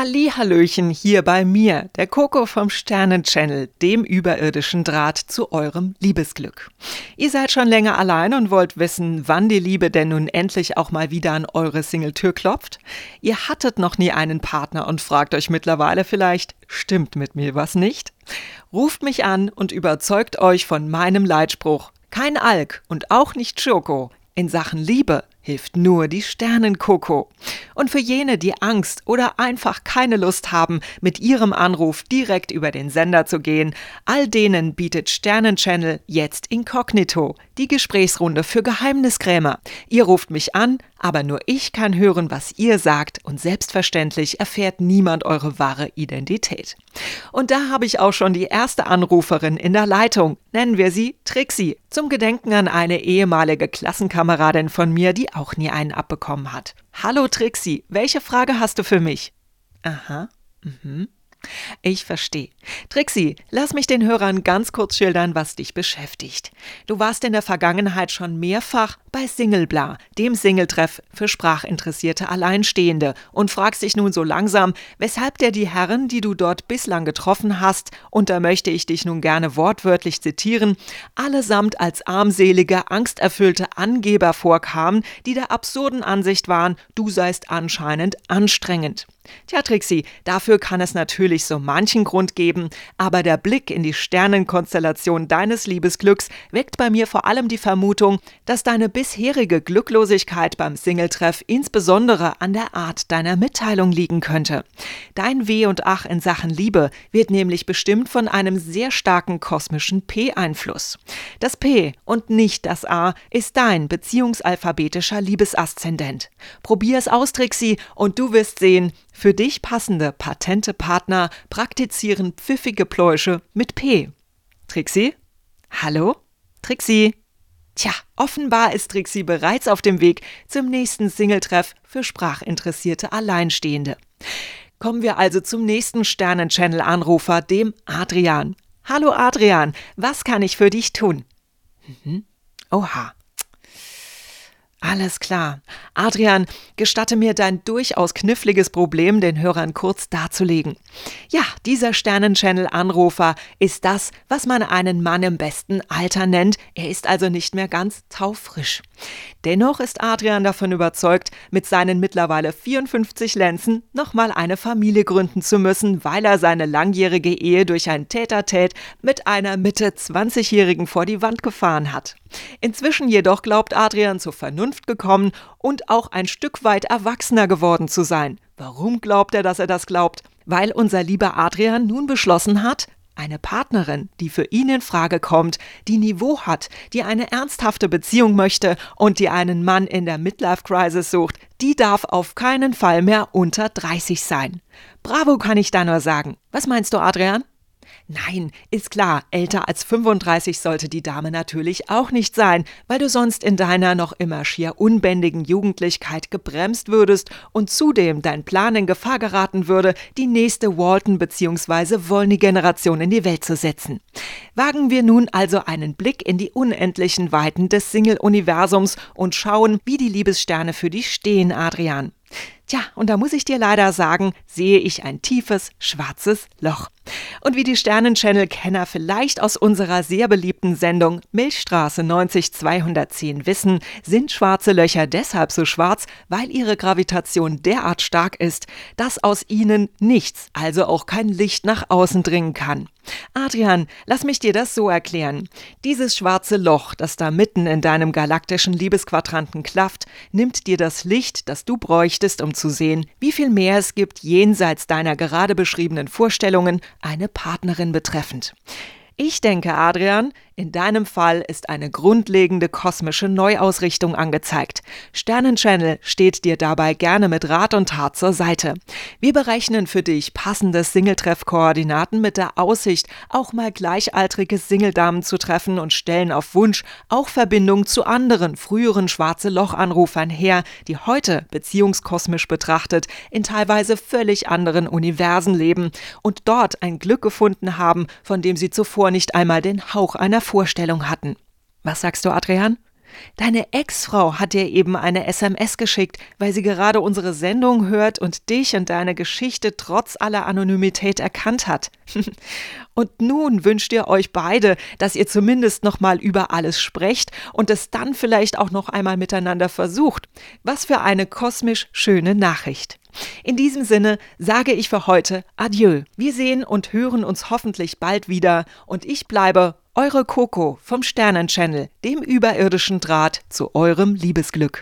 Hallihallöchen hier bei mir, der Coco vom Sternenchannel, dem überirdischen Draht zu eurem Liebesglück. Ihr seid schon länger allein und wollt wissen, wann die Liebe denn nun endlich auch mal wieder an eure Singletür klopft? Ihr hattet noch nie einen Partner und fragt euch mittlerweile vielleicht, stimmt mit mir was nicht? Ruft mich an und überzeugt euch von meinem Leitspruch. Kein Alk und auch nicht Schoko. In Sachen Liebe hilft nur die Sternenkoko. Und für jene, die Angst oder einfach keine Lust haben, mit ihrem Anruf direkt über den Sender zu gehen, all denen bietet Sternenchannel jetzt Inkognito, die Gesprächsrunde für Geheimniskrämer. Ihr ruft mich an, aber nur ich kann hören, was ihr sagt und selbstverständlich erfährt niemand eure wahre Identität. Und da habe ich auch schon die erste Anruferin in der Leitung. Nennen wir sie Trixie, zum Gedenken an eine ehemalige Klassenkameradin von mir, die auch nie einen abbekommen hat. Hallo Trixie, welche Frage hast du für mich? Aha. Mhm. Ich verstehe. Trixie, lass mich den Hörern ganz kurz schildern, was dich beschäftigt. Du warst in der Vergangenheit schon mehrfach bei Singlebla, dem Singletreff für sprachinteressierte Alleinstehende, und fragst dich nun so langsam, weshalb dir die Herren, die du dort bislang getroffen hast, und da möchte ich dich nun gerne wortwörtlich zitieren, allesamt als armselige, angsterfüllte Angeber vorkamen, die der absurden Ansicht waren, du seist anscheinend anstrengend. Tja, Trixie, dafür kann es natürlich so manchen Grund geben, aber der Blick in die Sternenkonstellation deines Liebesglücks weckt bei mir vor allem die Vermutung, dass deine bisherige Glücklosigkeit beim Singletreff insbesondere an der Art deiner Mitteilung liegen könnte. Dein Weh und Ach in Sachen Liebe wird nämlich bestimmt von einem sehr starken kosmischen P-Einfluss. Das P und nicht das A ist dein beziehungsalphabetischer Liebesaszendent. Probier es aus, Trixie, und du wirst sehen, für dich passende patente Partner praktizieren pfiffige Pläusche mit P. Trixie? Hallo? Trixie? Tja, offenbar ist Trixie bereits auf dem Weg zum nächsten Singletreff für sprachinteressierte Alleinstehende. Kommen wir also zum nächsten Sternen-Channel-Anrufer, dem Adrian. Hallo Adrian, was kann ich für dich tun? Mhm. Oha. Alles klar. Adrian, gestatte mir dein durchaus kniffliges Problem den Hörern kurz darzulegen. Ja, dieser Sternenchannel-Anrufer ist das, was man einen Mann im besten Alter nennt. Er ist also nicht mehr ganz taufrisch. Dennoch ist Adrian davon überzeugt, mit seinen mittlerweile 54 Lenzen nochmal eine Familie gründen zu müssen, weil er seine langjährige Ehe durch ein Tätertät mit einer Mitte 20-Jährigen vor die Wand gefahren hat. Inzwischen jedoch glaubt Adrian zur Vernunft gekommen und auch ein Stück weit erwachsener geworden zu sein. Warum glaubt er, dass er das glaubt? Weil unser lieber Adrian nun beschlossen hat, eine Partnerin, die für ihn in Frage kommt, die Niveau hat, die eine ernsthafte Beziehung möchte und die einen Mann in der Midlife Crisis sucht, die darf auf keinen Fall mehr unter 30 sein. Bravo kann ich da nur sagen. Was meinst du, Adrian? Nein, ist klar, älter als 35 sollte die Dame natürlich auch nicht sein, weil du sonst in deiner noch immer schier unbändigen Jugendlichkeit gebremst würdest und zudem dein Plan in Gefahr geraten würde, die nächste Walton bzw. Wolny-Generation in die Welt zu setzen. Wagen wir nun also einen Blick in die unendlichen Weiten des Single-Universums und schauen, wie die Liebessterne für dich stehen, Adrian. Tja, und da muss ich dir leider sagen, sehe ich ein tiefes, schwarzes Loch. Und wie die Sternenchannel-Kenner vielleicht aus unserer sehr beliebten Sendung Milchstraße 90210 wissen, sind schwarze Löcher deshalb so schwarz, weil ihre Gravitation derart stark ist, dass aus ihnen nichts, also auch kein Licht nach außen dringen kann. Adrian, lass mich dir das so erklären. Dieses schwarze Loch, das da mitten in deinem galaktischen Liebesquadranten klafft, nimmt dir das Licht, das du bräuchtest, um zu sehen, wie viel mehr es gibt jenseits deiner gerade beschriebenen Vorstellungen, eine Partnerin betreffend. Ich denke, Adrian, in deinem Fall ist eine grundlegende kosmische Neuausrichtung angezeigt. Sternenchannel steht dir dabei gerne mit Rat und Tat zur Seite. Wir berechnen für dich passende Singletreff-Koordinaten mit der Aussicht, auch mal gleichaltrige Singledamen zu treffen und stellen auf Wunsch auch Verbindung zu anderen früheren schwarze Loch-Anrufern her, die heute beziehungskosmisch betrachtet in teilweise völlig anderen Universen leben und dort ein Glück gefunden haben, von dem sie zuvor nicht einmal den Hauch einer Vorstellung hatten. Was sagst du, Adrian? Deine Ex-Frau hat dir eben eine SMS geschickt, weil sie gerade unsere Sendung hört und dich und deine Geschichte trotz aller Anonymität erkannt hat. und nun wünscht ihr euch beide, dass ihr zumindest noch mal über alles sprecht und es dann vielleicht auch noch einmal miteinander versucht. Was für eine kosmisch schöne Nachricht. In diesem Sinne sage ich für heute Adieu. Wir sehen und hören uns hoffentlich bald wieder und ich bleibe eure Coco vom Sternenchannel, dem überirdischen Draht zu eurem Liebesglück.